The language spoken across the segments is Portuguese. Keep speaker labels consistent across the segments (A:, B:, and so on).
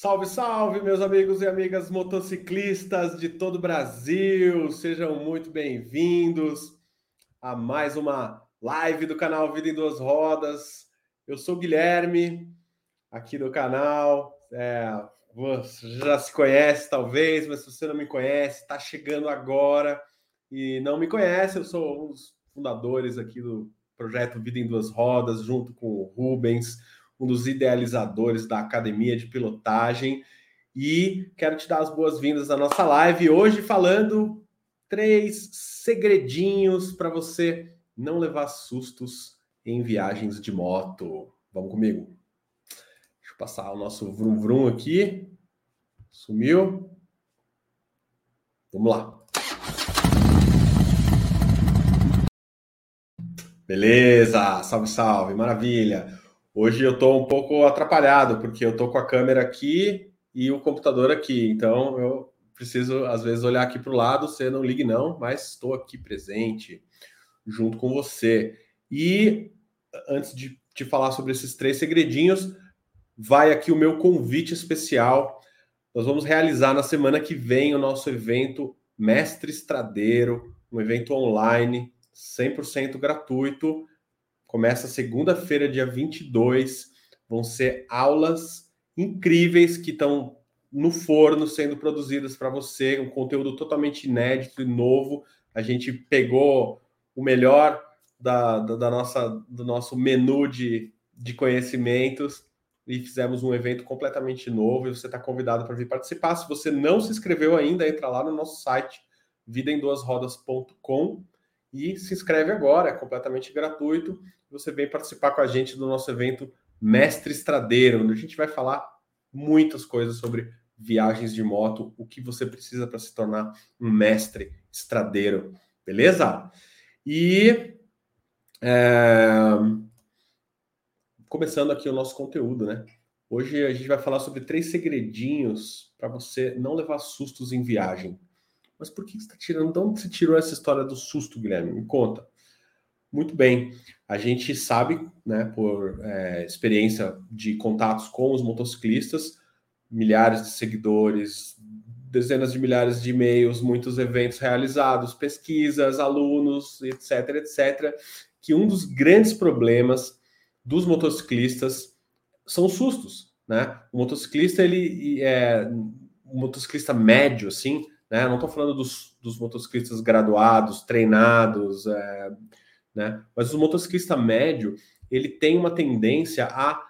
A: Salve, salve, meus amigos e amigas motociclistas de todo o Brasil! Sejam muito bem-vindos a mais uma live do canal Vida em Duas Rodas. Eu sou o Guilherme, aqui do canal. É, você já se conhece, talvez, mas se você não me conhece, está chegando agora e não me conhece, eu sou um dos fundadores aqui do projeto Vida em Duas Rodas, junto com o Rubens um dos idealizadores da Academia de Pilotagem. E quero te dar as boas-vindas à nossa live hoje falando três segredinhos para você não levar sustos em viagens de moto. Vamos comigo. Deixa eu passar o nosso vrum vrum aqui. Sumiu. Vamos lá. Beleza, salve, salve, maravilha. Hoje eu estou um pouco atrapalhado, porque eu estou com a câmera aqui e o computador aqui. Então eu preciso, às vezes, olhar aqui para o lado. Você não ligue, não, mas estou aqui presente junto com você. E antes de te falar sobre esses três segredinhos, vai aqui o meu convite especial. Nós vamos realizar na semana que vem o nosso evento Mestre Estradeiro, um evento online 100% gratuito Começa segunda-feira, dia 22. Vão ser aulas incríveis que estão no forno sendo produzidas para você, um conteúdo totalmente inédito e novo. A gente pegou o melhor da, da, da nossa, do nosso menu de, de conhecimentos e fizemos um evento completamente novo e você está convidado para vir participar. Se você não se inscreveu ainda, entra lá no nosso site vidaemduasrodas.com e se inscreve agora, é completamente gratuito você vem participar com a gente do nosso evento Mestre Estradeiro, onde a gente vai falar muitas coisas sobre viagens de moto, o que você precisa para se tornar um mestre estradeiro, beleza? E é... começando aqui o nosso conteúdo, né? Hoje a gente vai falar sobre três segredinhos para você não levar sustos em viagem. Mas por que você está tirando? Onde você tirou essa história do susto, Guilherme? Me conta. Muito bem. A gente sabe, né, por é, experiência de contatos com os motociclistas, milhares de seguidores, dezenas de milhares de e-mails, muitos eventos realizados, pesquisas, alunos, etc, etc, que um dos grandes problemas dos motociclistas são os sustos, né? O motociclista, ele é um motociclista médio, assim, né? Não estou falando dos, dos motociclistas graduados, treinados, é, né? Mas o motociclista médio, ele tem uma tendência a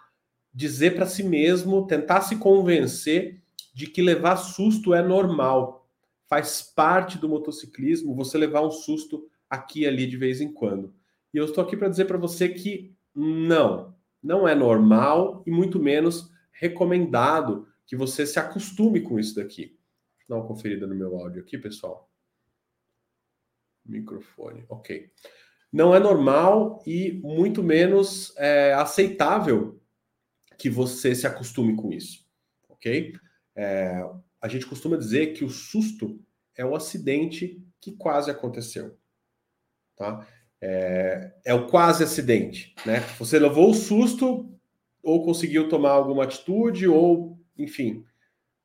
A: dizer para si mesmo, tentar se convencer de que levar susto é normal. Faz parte do motociclismo você levar um susto aqui e ali de vez em quando. E eu estou aqui para dizer para você que não, não é normal e muito menos recomendado que você se acostume com isso daqui. Dar uma conferida no meu áudio aqui, pessoal. Microfone, ok não é normal e muito menos é, aceitável que você se acostume com isso, ok? É, a gente costuma dizer que o susto é o acidente que quase aconteceu, tá? É, é o quase acidente, né? Você levou o susto ou conseguiu tomar alguma atitude ou, enfim,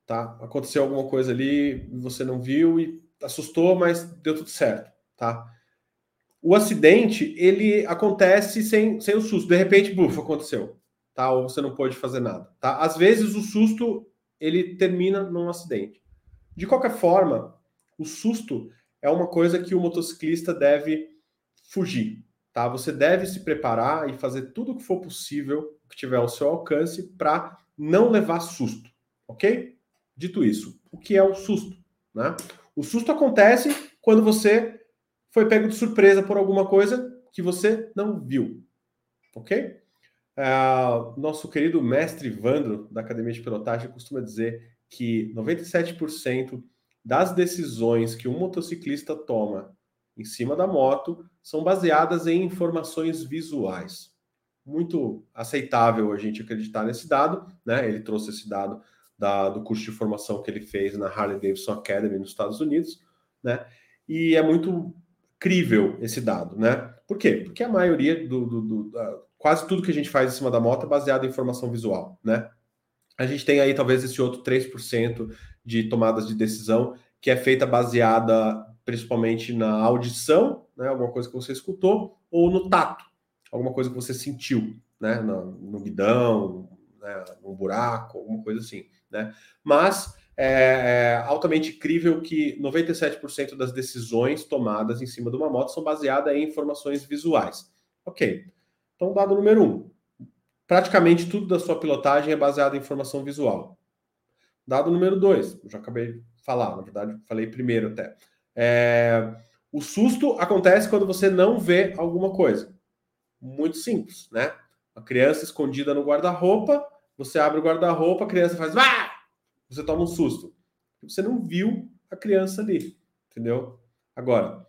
A: tá? Aconteceu alguma coisa ali, você não viu e assustou, mas deu tudo certo, tá? o acidente ele acontece sem, sem o susto. De repente, buf, aconteceu, tá? Ou você não pode fazer nada, tá? Às vezes o susto ele termina num acidente. De qualquer forma, o susto é uma coisa que o motociclista deve fugir, tá? Você deve se preparar e fazer tudo o que for possível, que tiver ao seu alcance, para não levar susto, ok? Dito isso, o que é o susto? Né? O susto acontece quando você foi pego de surpresa por alguma coisa que você não viu. Ok? Uh, nosso querido mestre Vandro, da Academia de Pilotagem, costuma dizer que 97% das decisões que um motociclista toma em cima da moto são baseadas em informações visuais. Muito aceitável a gente acreditar nesse dado, né? Ele trouxe esse dado da, do curso de formação que ele fez na Harley Davidson Academy nos Estados Unidos, né? E é muito crível esse dado, né? Por quê? Porque a maioria do, do, do quase tudo que a gente faz em cima da moto é baseado em informação visual, né? A gente tem aí talvez esse outro 3% de tomadas de decisão que é feita baseada principalmente na audição, né, alguma coisa que você escutou, ou no tato, alguma coisa que você sentiu, né, no, no guidão, né, no buraco, alguma coisa assim, né? Mas é, é altamente incrível que 97% das decisões tomadas em cima de uma moto são baseadas em informações visuais. Ok. Então, dado número um, praticamente tudo da sua pilotagem é baseado em informação visual. Dado número dois, já acabei de falar, na verdade, falei primeiro até. É, o susto acontece quando você não vê alguma coisa. Muito simples, né? Uma criança escondida no guarda-roupa, você abre o guarda-roupa, a criança faz. Ah! Você toma um susto. Você não viu a criança ali, entendeu? Agora,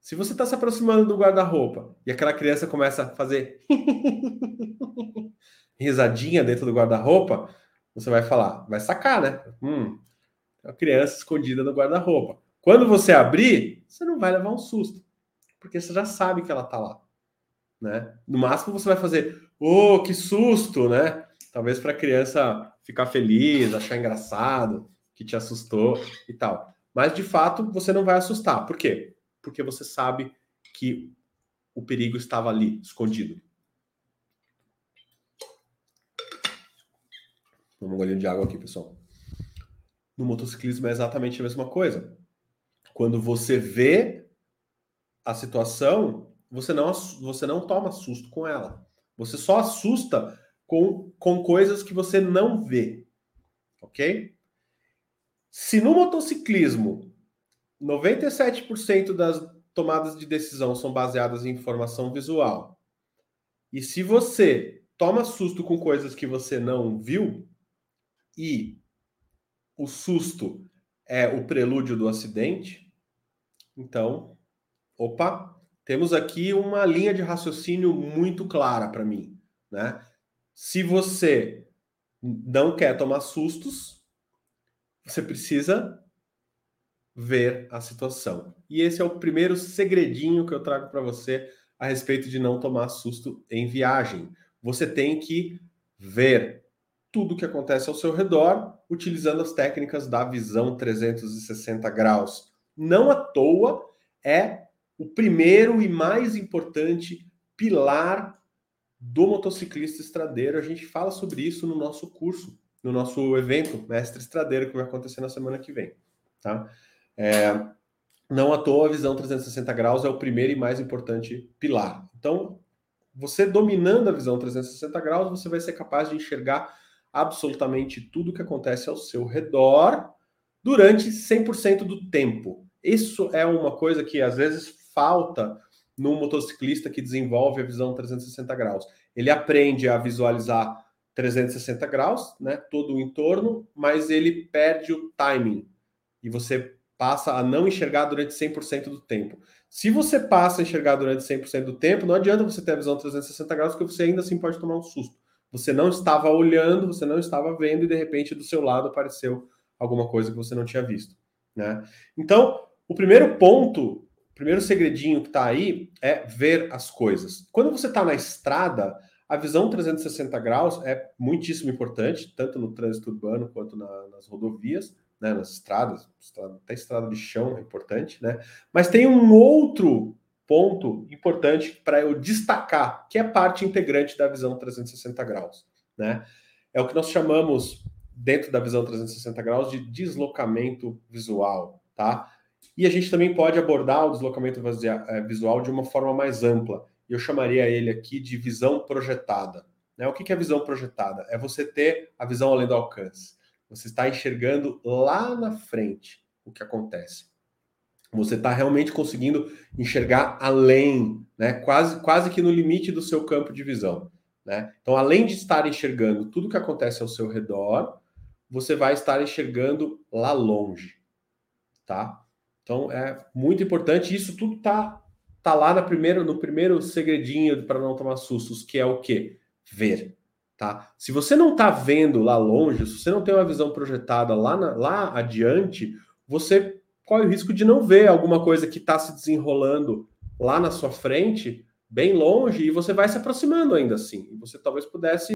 A: se você está se aproximando do guarda-roupa e aquela criança começa a fazer risadinha dentro do guarda-roupa, você vai falar, vai sacar, né? Hum, a criança escondida no guarda-roupa. Quando você abrir, você não vai levar um susto, porque você já sabe que ela está lá, né? No máximo você vai fazer, oh, que susto, né? Talvez para a criança ficar feliz, achar engraçado, que te assustou e tal. Mas de fato você não vai assustar. Por quê? Porque você sabe que o perigo estava ali, escondido. Vamos um golinho de água aqui, pessoal. No motociclismo é exatamente a mesma coisa. Quando você vê a situação, você não, você não toma susto com ela. Você só assusta com, com coisas que você não vê. Ok? Se no motociclismo 97% das tomadas de decisão são baseadas em informação visual, e se você toma susto com coisas que você não viu, e o susto é o prelúdio do acidente, então, opa, temos aqui uma linha de raciocínio muito clara para mim, né? Se você não quer tomar sustos, você precisa ver a situação. E esse é o primeiro segredinho que eu trago para você a respeito de não tomar susto em viagem. Você tem que ver tudo o que acontece ao seu redor utilizando as técnicas da visão 360 graus. Não à toa é o primeiro e mais importante pilar do motociclista estradeiro. A gente fala sobre isso no nosso curso, no nosso evento Mestre Estradeiro, que vai acontecer na semana que vem. Tá? É, não à toa, a visão 360 graus é o primeiro e mais importante pilar. Então, você dominando a visão 360 graus, você vai ser capaz de enxergar absolutamente tudo que acontece ao seu redor durante 100% do tempo. Isso é uma coisa que às vezes falta no motociclista que desenvolve a visão 360 graus. Ele aprende a visualizar 360 graus, né, todo o entorno, mas ele perde o timing e você passa a não enxergar durante 100% do tempo. Se você passa a enxergar durante 100% do tempo, não adianta você ter a visão 360 graus, porque você ainda assim pode tomar um susto. Você não estava olhando, você não estava vendo e de repente do seu lado apareceu alguma coisa que você não tinha visto, né? Então, o primeiro ponto primeiro segredinho que está aí é ver as coisas. Quando você está na estrada, a visão 360 graus é muitíssimo importante, tanto no trânsito urbano quanto na, nas rodovias, né, nas estradas, até estrada de chão é importante, né? Mas tem um outro ponto importante para eu destacar, que é parte integrante da visão 360 graus, né? É o que nós chamamos dentro da visão 360 graus de deslocamento visual, tá? E a gente também pode abordar o deslocamento eh, visual de uma forma mais ampla. E eu chamaria ele aqui de visão projetada. Né? O que é visão projetada? É você ter a visão além do alcance. Você está enxergando lá na frente o que acontece. Você está realmente conseguindo enxergar além, né? quase, quase que no limite do seu campo de visão. Né? Então, além de estar enxergando tudo que acontece ao seu redor, você vai estar enxergando lá longe. Tá? Então é muito importante. Isso tudo tá, tá lá na primeiro, no primeiro segredinho para não tomar sustos, que é o que? Ver. Tá? Se você não está vendo lá longe, se você não tem uma visão projetada lá, na, lá adiante, você corre o risco de não ver alguma coisa que está se desenrolando lá na sua frente, bem longe, e você vai se aproximando ainda assim. E você talvez pudesse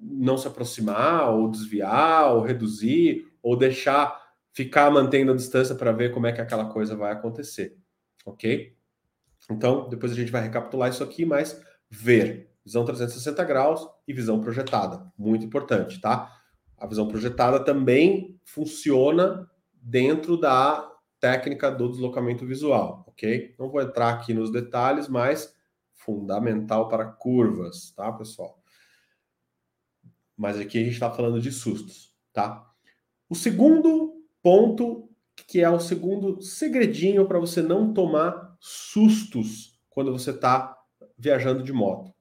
A: não se aproximar, ou desviar, ou reduzir, ou deixar ficar mantendo a distância para ver como é que aquela coisa vai acontecer, ok? Então, depois a gente vai recapitular isso aqui, mas ver visão 360 graus e visão projetada, muito importante, tá? A visão projetada também funciona dentro da técnica do deslocamento visual, ok? Não vou entrar aqui nos detalhes, mas fundamental para curvas, tá, pessoal? Mas aqui a gente está falando de sustos, tá? O segundo ponto, que é o segundo segredinho para você não tomar sustos quando você está viajando de moto,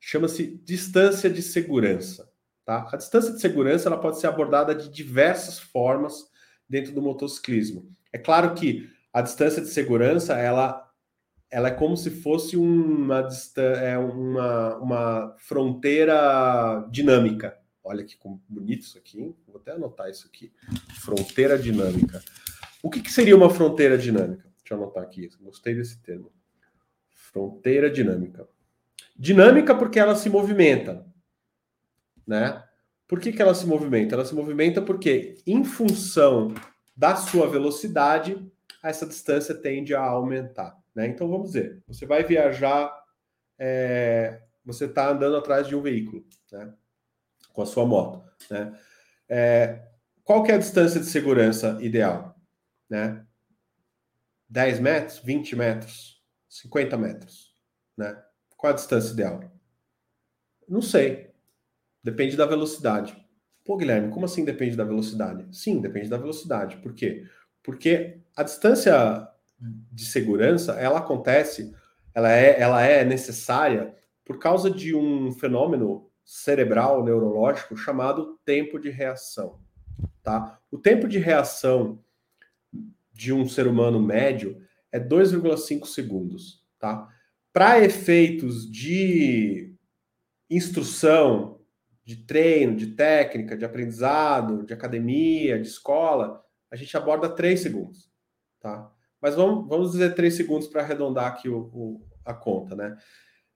A: chama-se distância de segurança. Tá? A distância de segurança ela pode ser abordada de diversas formas dentro do motociclismo. É claro que a distância de segurança ela, ela é como se fosse uma, é uma, uma fronteira dinâmica. Olha que bonito isso aqui, hein? vou até anotar isso aqui. Fronteira dinâmica. O que, que seria uma fronteira dinâmica? Deixa eu anotar aqui, gostei desse termo. Fronteira dinâmica. Dinâmica porque ela se movimenta né? Por que, que ela se movimenta? Ela se movimenta porque, em função da sua velocidade, essa distância tende a aumentar. Né? Então vamos ver. Você vai viajar, é, você está andando atrás de um veículo, né? Com a sua moto. Né? É, qual que é a distância de segurança ideal? Né? 10 metros, 20 metros, 50 metros. Né? Qual a distância ideal? Não sei. Depende da velocidade. Pô, Guilherme, como assim depende da velocidade? Sim, depende da velocidade. Por quê? Porque a distância de segurança, ela acontece, ela é, ela é necessária por causa de um fenômeno cerebral neurológico chamado tempo de reação, tá? O tempo de reação de um ser humano médio é 2,5 segundos, tá? Para efeitos de instrução, de treino, de técnica, de aprendizado, de academia, de escola, a gente aborda três segundos, tá? Mas vamos, vamos dizer três segundos para arredondar aqui o, o, a conta, né?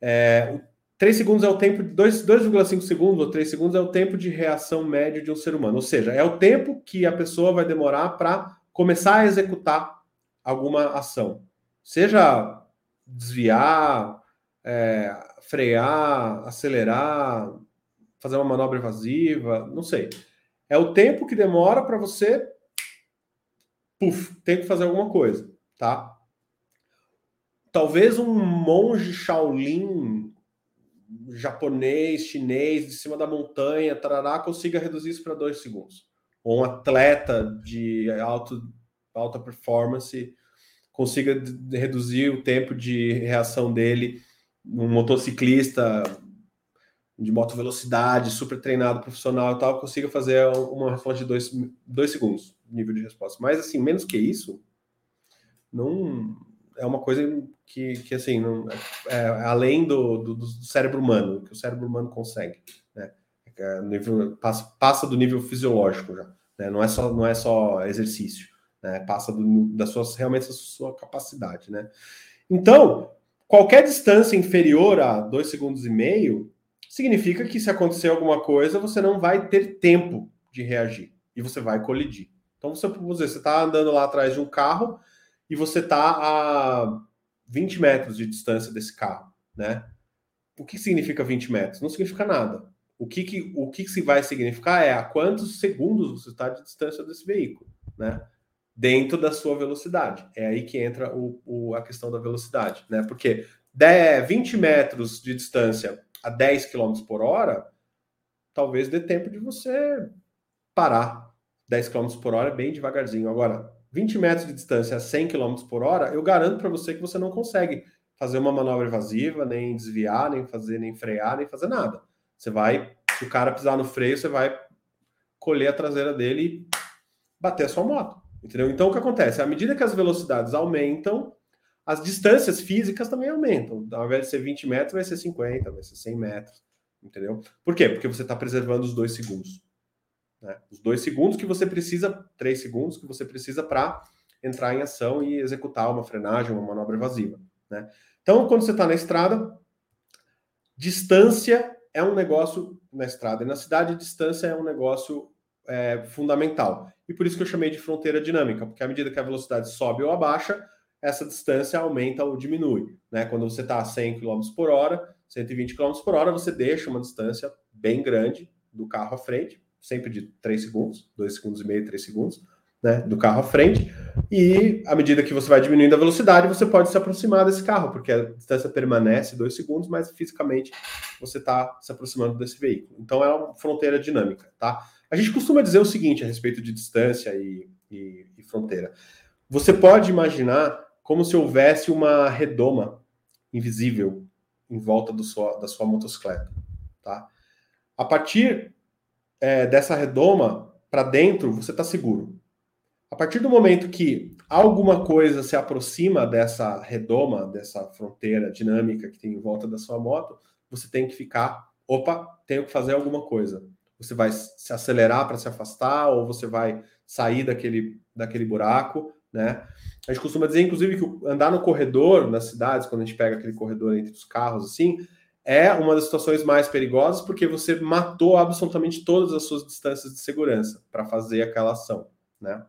A: É, 3 segundos é o tempo, 2,5 segundos ou 3 segundos é o tempo de reação médio de um ser humano. Ou seja, é o tempo que a pessoa vai demorar para começar a executar alguma ação. Seja desviar, é, frear, acelerar, fazer uma manobra evasiva, não sei. É o tempo que demora para você puf, ter que fazer alguma coisa, tá? Talvez um monge Shaolin japonês, chinês, de cima da montanha, tarará, consiga reduzir isso para dois segundos. Ou um atleta de alto, alta performance consiga reduzir o tempo de reação dele, um motociclista de moto velocidade, super treinado, profissional e tal, consiga fazer uma resposta de dois, dois segundos, nível de resposta. Mas, assim, menos que isso, não é uma coisa que, que assim, não, é, é além do, do, do, cérebro humano, que o cérebro humano consegue, né? É, nível, passa, passa do nível fisiológico já, né? Não é só, não é só exercício, né? Passa do, da sua, realmente da sua capacidade, né? Então, qualquer distância inferior a dois segundos e meio significa que se acontecer alguma coisa, você não vai ter tempo de reagir e você vai colidir. Então, você, você está andando lá atrás de um carro e você está a 20 metros de distância desse carro, né? O que significa 20 metros? Não significa nada. O que, que, o que, que vai significar é a quantos segundos você está de distância desse veículo, né? Dentro da sua velocidade. É aí que entra o, o, a questão da velocidade, né? Porque 10, 20 metros de distância a 10 km por hora, talvez dê tempo de você parar. 10 km por hora é bem devagarzinho. Agora, 20 metros de distância a 100 km por hora, eu garanto para você que você não consegue fazer uma manobra evasiva, nem desviar, nem fazer, nem frear, nem fazer nada. Você vai, se o cara pisar no freio, você vai colher a traseira dele e bater a sua moto. Entendeu? Então o que acontece? À medida que as velocidades aumentam, as distâncias físicas também aumentam. Ao invés de ser 20 metros, vai ser 50, vai ser 100 metros. Entendeu? Por quê? Porque você está preservando os dois segundos. Né? Os dois segundos que você precisa, três segundos que você precisa para entrar em ação e executar uma frenagem, uma manobra evasiva. Né? Então, quando você está na estrada, distância é um negócio na estrada e na cidade, distância é um negócio é, fundamental. E por isso que eu chamei de fronteira dinâmica, porque à medida que a velocidade sobe ou abaixa, essa distância aumenta ou diminui. Né? Quando você está a 100 km por hora, 120 km por hora, você deixa uma distância bem grande do carro à frente, sempre de 3 segundos, 2 segundos e meio, 3 segundos, né, do carro à frente. E à medida que você vai diminuindo a velocidade, você pode se aproximar desse carro, porque a distância permanece 2 segundos, mas fisicamente você está se aproximando desse veículo. Então é uma fronteira dinâmica, tá? A gente costuma dizer o seguinte a respeito de distância e, e, e fronteira. Você pode imaginar como se houvesse uma redoma invisível em volta sua, da sua motocicleta, tá? A partir é, dessa redoma para dentro, você está seguro. A partir do momento que alguma coisa se aproxima dessa redoma, dessa fronteira dinâmica que tem em volta da sua moto, você tem que ficar, opa, tenho que fazer alguma coisa. Você vai se acelerar para se afastar ou você vai sair daquele, daquele buraco, né? A gente costuma dizer, inclusive, que andar no corredor nas cidades, quando a gente pega aquele corredor entre os carros, assim, é uma das situações mais perigosas porque você matou absolutamente todas as suas distâncias de segurança para fazer aquela ação, né?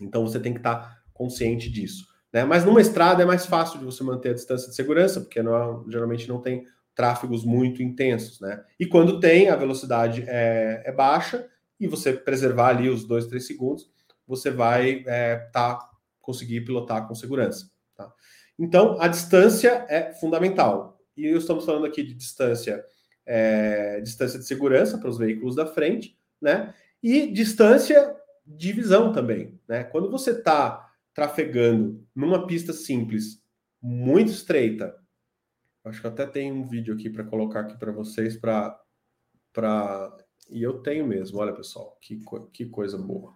A: Então você tem que estar tá consciente disso, né? Mas numa estrada é mais fácil de você manter a distância de segurança porque não, geralmente não tem tráfegos muito intensos, né? E quando tem, a velocidade é, é baixa e você preservar ali os dois, três segundos, você vai é, tá, conseguir pilotar com segurança. Tá? Então, a distância é fundamental. E estamos falando aqui de distância, é, distância de segurança para os veículos da frente, né? E distância de visão também, né? Quando você está trafegando numa pista simples, muito estreita, acho que até tem um vídeo aqui para colocar aqui para vocês para para e eu tenho mesmo, olha pessoal, que, que coisa boa.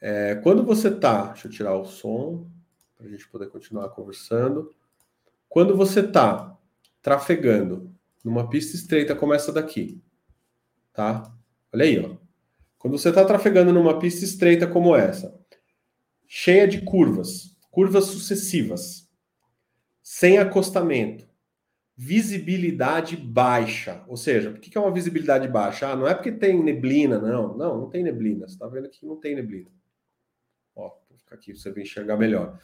A: É, quando você está, deixa eu tirar o som para a gente poder continuar conversando. Quando você está trafegando numa pista estreita como essa daqui, tá? Olha aí, ó. Quando você está trafegando numa pista estreita como essa, cheia de curvas, curvas sucessivas, sem acostamento, visibilidade baixa. Ou seja, por que é uma visibilidade baixa? Ah, não é porque tem neblina, não. Não, não tem neblina. Você está vendo que não tem neblina. Ó, vou ficar aqui para você enxergar melhor.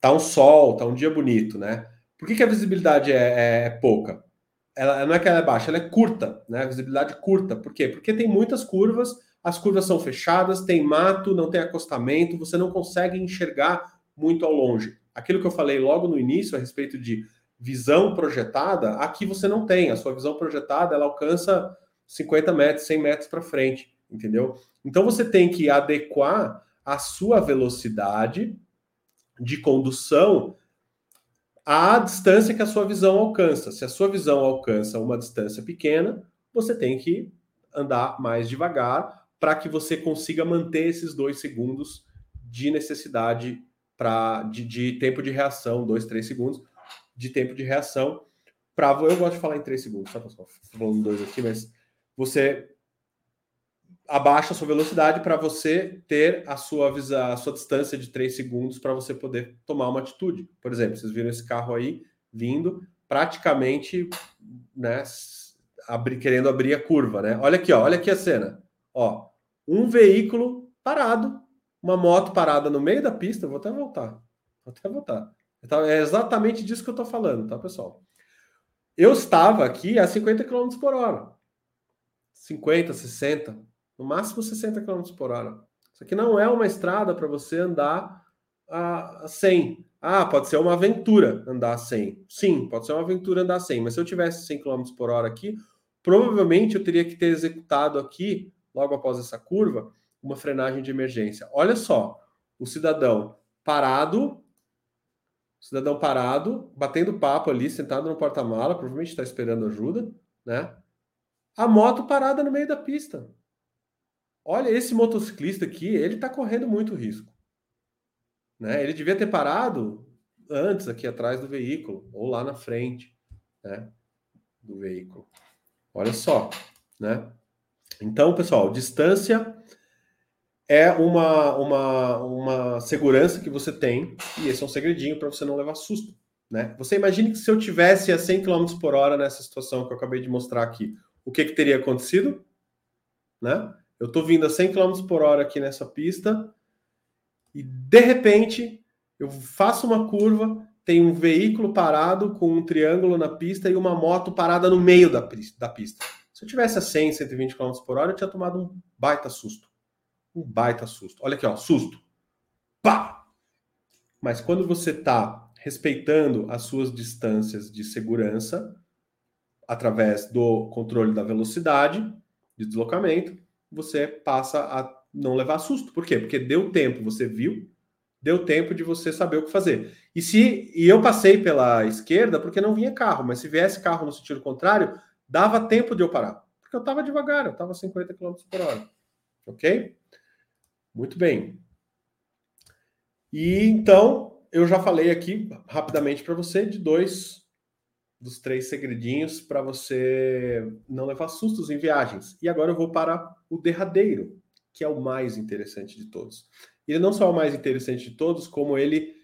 A: Tá um sol, tá um dia bonito, né? Por que, que a visibilidade é, é, é pouca? Ela não é que ela é baixa, ela é curta, né? Visibilidade curta. Por quê? Porque tem muitas curvas, as curvas são fechadas, tem mato, não tem acostamento, você não consegue enxergar muito ao longe. Aquilo que eu falei logo no início a respeito de visão projetada, aqui você não tem. A sua visão projetada ela alcança 50 metros, 100 metros para frente, entendeu? Então você tem que adequar a sua velocidade de condução à distância que a sua visão alcança. Se a sua visão alcança uma distância pequena, você tem que andar mais devagar para que você consiga manter esses dois segundos de necessidade para de, de tempo de reação, dois, três segundos, de tempo de reação para. Eu gosto de falar em 3 segundos, tá, pessoal? Falando dois aqui, mas você abaixa a sua velocidade para você ter a sua, a sua distância de 3 segundos para você poder tomar uma atitude. Por exemplo, vocês viram esse carro aí vindo, praticamente né, abri, querendo abrir a curva, né? Olha aqui, ó, olha aqui a cena. Ó, um veículo parado, uma moto parada no meio da pista. Vou até voltar. Vou até voltar. Então, é exatamente disso que eu estou falando, tá, pessoal? Eu estava aqui a 50 km por hora. 50, 60, no máximo 60 km por hora. Isso aqui não é uma estrada para você andar a 100. Ah, pode ser uma aventura andar a 100. Sim, pode ser uma aventura andar a 100, mas se eu tivesse 100 km por hora aqui, provavelmente eu teria que ter executado aqui, logo após essa curva, uma frenagem de emergência. Olha só, o cidadão parado cidadão parado, batendo papo ali, sentado no porta-mala, provavelmente está esperando ajuda, né? A moto parada no meio da pista. Olha, esse motociclista aqui, ele está correndo muito risco. Né? Ele devia ter parado antes aqui atrás do veículo, ou lá na frente, né? Do veículo. Olha só, né? Então, pessoal, distância é uma, uma, uma segurança que você tem, e esse é um segredinho para você não levar susto. Né? Você imagine que se eu tivesse a 100 km por hora nessa situação que eu acabei de mostrar aqui, o que, que teria acontecido? Né? Eu estou vindo a 100 km por hora aqui nessa pista e de repente eu faço uma curva, tem um veículo parado com um triângulo na pista e uma moto parada no meio da, da pista. Se eu tivesse a 100, 120 km por hora, eu tinha tomado um baita susto. Um baita susto. Olha aqui, ó, susto. Pá! Mas quando você está respeitando as suas distâncias de segurança, através do controle da velocidade de deslocamento, você passa a não levar susto. Por quê? Porque deu tempo, você viu, deu tempo de você saber o que fazer. E se e eu passei pela esquerda porque não vinha carro, mas se viesse carro no sentido contrário, dava tempo de eu parar. Porque eu estava devagar, eu estava 50 km por hora. Ok? Muito bem. E então, eu já falei aqui rapidamente para você de dois dos três segredinhos para você não levar sustos em viagens. E agora eu vou para o derradeiro, que é o mais interessante de todos. Ele não só é o mais interessante de todos, como ele,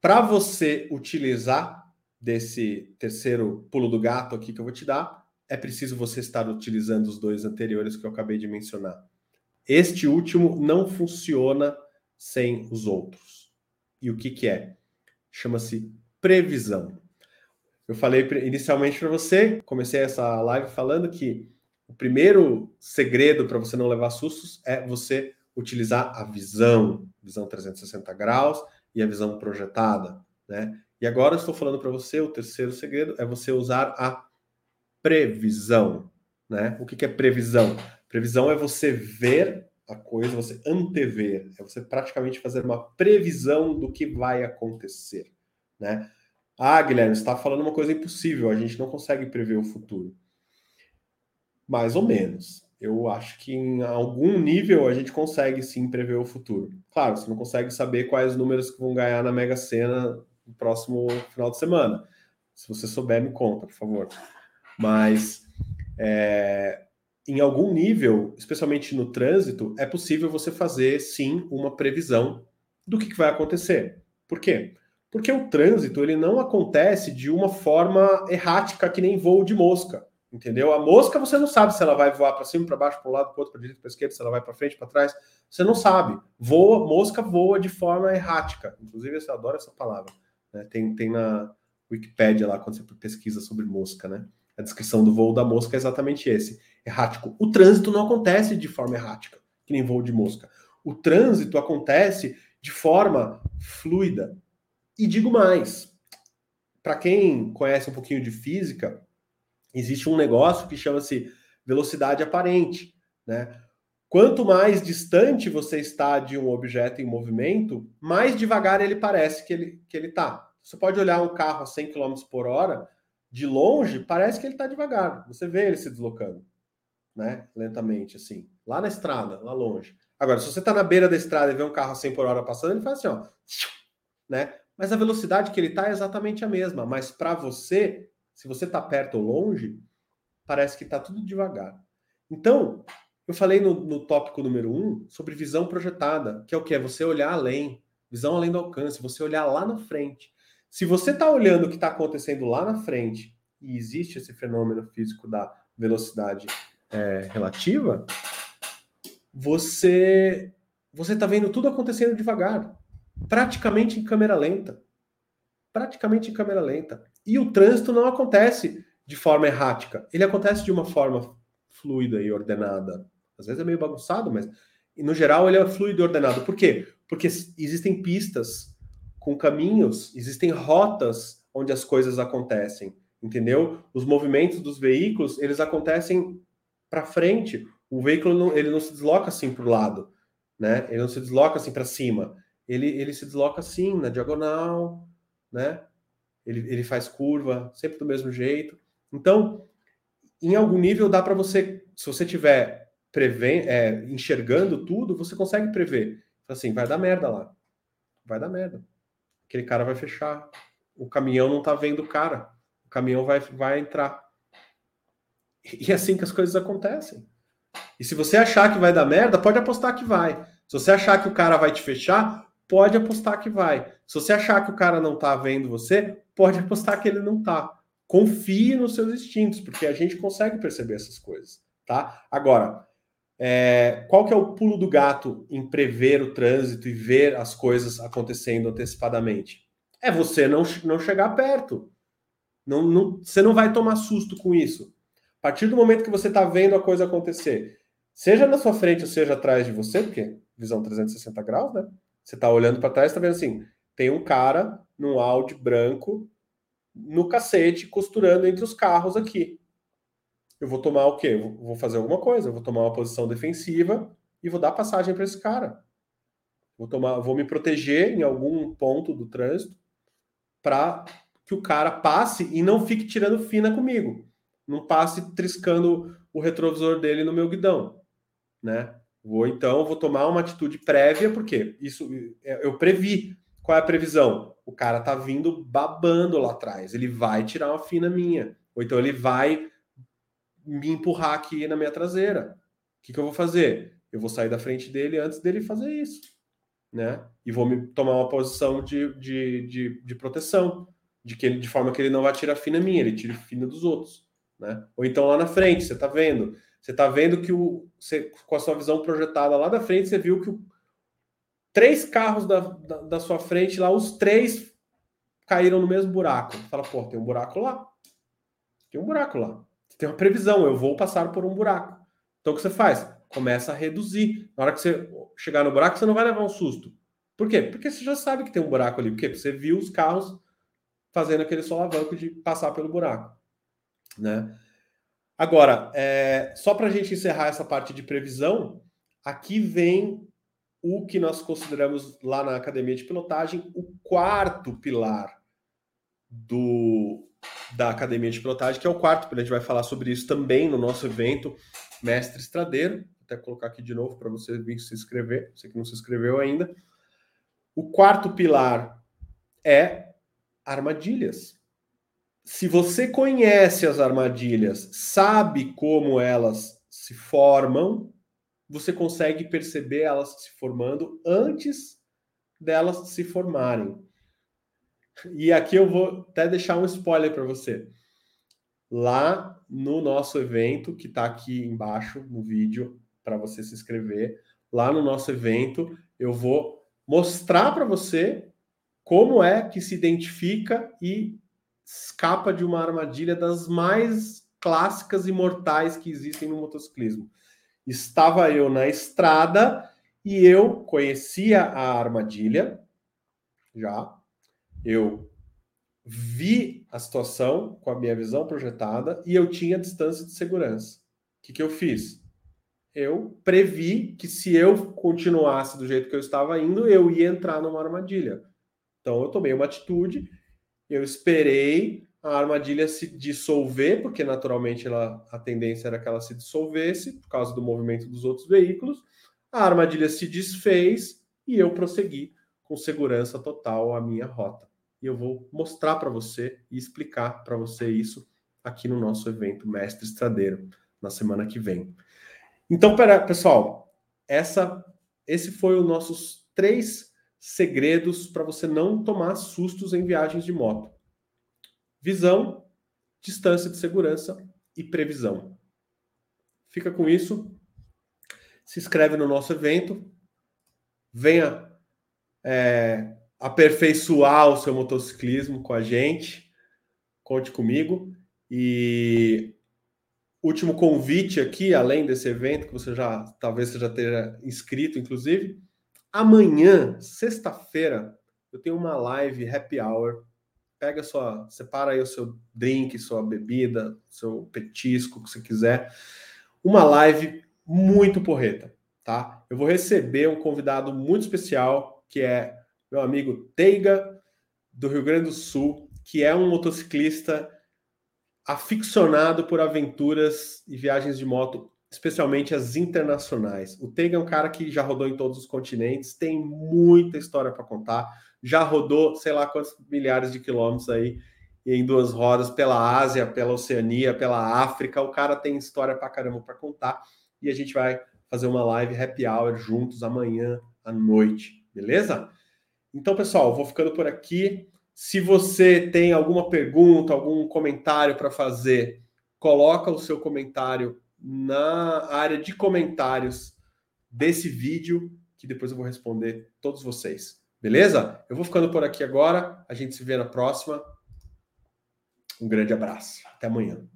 A: para você utilizar desse terceiro pulo do gato aqui que eu vou te dar, é preciso você estar utilizando os dois anteriores que eu acabei de mencionar. Este último não funciona sem os outros. E o que, que é? Chama-se previsão. Eu falei inicialmente para você, comecei essa live falando que o primeiro segredo para você não levar sustos é você utilizar a visão, visão 360 graus e a visão projetada, né? E agora estou falando para você, o terceiro segredo é você usar a previsão, né? O que, que é previsão? Previsão é você ver a coisa, você antever, é você praticamente fazer uma previsão do que vai acontecer, né? Ah, Guilherme, você está falando uma coisa impossível, a gente não consegue prever o futuro. Mais ou menos. Eu acho que em algum nível a gente consegue sim prever o futuro. Claro, você não consegue saber quais números que vão ganhar na Mega Sena no próximo final de semana. Se você souber, me conta, por favor. Mas é, em algum nível, especialmente no trânsito, é possível você fazer sim uma previsão do que, que vai acontecer. Por quê? Porque o trânsito ele não acontece de uma forma errática que nem voo de mosca, entendeu? A mosca você não sabe se ela vai voar para cima, para baixo, para o lado, para outro, para direita, para esquerda, se ela vai para frente, para trás, você não sabe. Voa, mosca voa de forma errática. Inclusive, eu adoro essa palavra. Né? Tem, tem na Wikipedia lá quando você pesquisa sobre mosca, né? A descrição do voo da mosca é exatamente esse, errático. O trânsito não acontece de forma errática, que nem voo de mosca. O trânsito acontece de forma fluida, e digo mais, para quem conhece um pouquinho de física, existe um negócio que chama-se velocidade aparente, né? Quanto mais distante você está de um objeto em movimento, mais devagar ele parece que ele que ele está. Você pode olhar um carro a 100 km por hora, de longe, parece que ele está devagar. Você vê ele se deslocando, né? Lentamente, assim, lá na estrada, lá longe. Agora, se você está na beira da estrada e vê um carro a 100 por hora passando, ele faz assim, ó, né? Mas a velocidade que ele está é exatamente a mesma. Mas para você, se você está perto ou longe, parece que está tudo devagar. Então, eu falei no, no tópico número um sobre visão projetada, que é o que? É você olhar além, visão além do alcance, você olhar lá na frente. Se você está olhando o que está acontecendo lá na frente e existe esse fenômeno físico da velocidade é, relativa, você você está vendo tudo acontecendo devagar praticamente em câmera lenta. Praticamente em câmera lenta. E o trânsito não acontece de forma errática, ele acontece de uma forma fluida e ordenada. Às vezes é meio bagunçado, mas no geral ele é fluido e ordenado. Por quê? Porque existem pistas com caminhos, existem rotas onde as coisas acontecem, entendeu? Os movimentos dos veículos, eles acontecem para frente. O veículo não, ele não se desloca assim para o lado, né? Ele não se desloca assim para cima ele, ele se desloca assim, na diagonal, né? Ele, ele faz curva, sempre do mesmo jeito. Então, em algum nível dá para você, se você tiver é, enxergando tudo, você consegue prever. Assim, vai dar merda lá. Vai dar merda. Aquele cara vai fechar. O caminhão não tá vendo o cara. O caminhão vai, vai entrar. E é assim que as coisas acontecem. E se você achar que vai dar merda, pode apostar que vai. Se você achar que o cara vai te fechar, pode apostar que vai. Se você achar que o cara não tá vendo você, pode apostar que ele não tá. confie nos seus instintos, porque a gente consegue perceber essas coisas, tá? Agora, é, qual que é o pulo do gato em prever o trânsito e ver as coisas acontecendo antecipadamente? É você não, não chegar perto. Não, não, você não vai tomar susto com isso. A partir do momento que você está vendo a coisa acontecer, seja na sua frente ou seja atrás de você, porque visão 360 graus, né? Você está olhando para trás, está vendo assim, tem um cara num Audi branco no cacete costurando entre os carros aqui eu vou tomar o quê? Eu vou fazer alguma coisa, eu vou tomar uma posição defensiva e vou dar passagem para esse cara. Vou tomar, vou me proteger em algum ponto do trânsito para que o cara passe e não fique tirando fina comigo. Não passe triscando o retrovisor dele no meu guidão, né? Vou então, vou tomar uma atitude prévia, porque isso é, eu previ. Qual é a previsão? O cara tá vindo babando lá atrás, ele vai tirar uma fina minha, ou então ele vai me empurrar aqui na minha traseira. O que, que eu vou fazer? Eu vou sair da frente dele antes dele fazer isso, né? E vou me tomar uma posição de, de, de, de proteção, de que ele, de forma que ele não vai tirar fina minha, ele tira fina dos outros, né? Ou então lá na frente, você tá vendo, você tá vendo que o você, com a sua visão projetada lá da frente, você viu que o, três carros da, da, da sua frente lá, os três caíram no mesmo buraco. Fala, pô, tem um buraco lá. Tem um buraco lá. Você tem uma previsão, eu vou passar por um buraco. Então o que você faz? Começa a reduzir. Na hora que você chegar no buraco, você não vai levar um susto. Por quê? Porque você já sabe que tem um buraco ali. Por quê? Porque você viu os carros fazendo aquele solavanco de passar pelo buraco. Né? Agora, é, só para a gente encerrar essa parte de previsão, aqui vem o que nós consideramos lá na academia de pilotagem o quarto pilar do, da Academia de Pilotagem, que é o quarto, a gente vai falar sobre isso também no nosso evento Mestre Estradeiro. Vou até colocar aqui de novo para você vir se inscrever, você que não se inscreveu ainda. O quarto pilar é armadilhas. Se você conhece as armadilhas, sabe como elas se formam, você consegue perceber elas se formando antes delas se formarem. E aqui eu vou até deixar um spoiler para você. Lá no nosso evento, que está aqui embaixo no vídeo, para você se inscrever, lá no nosso evento, eu vou mostrar para você como é que se identifica e escapa de uma armadilha das mais clássicas e mortais que existem no motociclismo. Estava eu na estrada e eu conhecia a armadilha já, eu vi a situação com a minha visão projetada e eu tinha distância de segurança. O que, que eu fiz? Eu previ que se eu continuasse do jeito que eu estava indo, eu ia entrar numa armadilha. Então eu tomei uma atitude, eu esperei a armadilha se dissolver, porque naturalmente ela, a tendência era que ela se dissolvesse por causa do movimento dos outros veículos. A armadilha se desfez e eu prossegui com segurança total a minha rota e eu vou mostrar para você e explicar para você isso aqui no nosso evento Mestre Estradeiro na semana que vem. Então, pera, pessoal, essa, esse foi os nossos três segredos para você não tomar sustos em viagens de moto: visão, distância de segurança e previsão. Fica com isso. Se inscreve no nosso evento. Venha é, aperfeiçoar o seu motociclismo com a gente, conte comigo. E último convite aqui, além desse evento que você já talvez você já tenha inscrito, inclusive, amanhã, sexta-feira, eu tenho uma live happy hour. Pega sua, separa aí o seu drink, sua bebida, seu petisco, o que você quiser. Uma live muito porreta, tá? Eu vou receber um convidado muito especial que é meu amigo Teiga, do Rio Grande do Sul, que é um motociclista aficionado por aventuras e viagens de moto, especialmente as internacionais. O Teiga é um cara que já rodou em todos os continentes, tem muita história para contar, já rodou, sei lá quantos milhares de quilômetros aí em duas rodas pela Ásia, pela Oceania, pela África. O cara tem história para caramba para contar e a gente vai fazer uma live happy hour juntos amanhã à noite, beleza? Então, pessoal, vou ficando por aqui. Se você tem alguma pergunta, algum comentário para fazer, coloca o seu comentário na área de comentários desse vídeo, que depois eu vou responder todos vocês. Beleza? Eu vou ficando por aqui agora. A gente se vê na próxima. Um grande abraço. Até amanhã.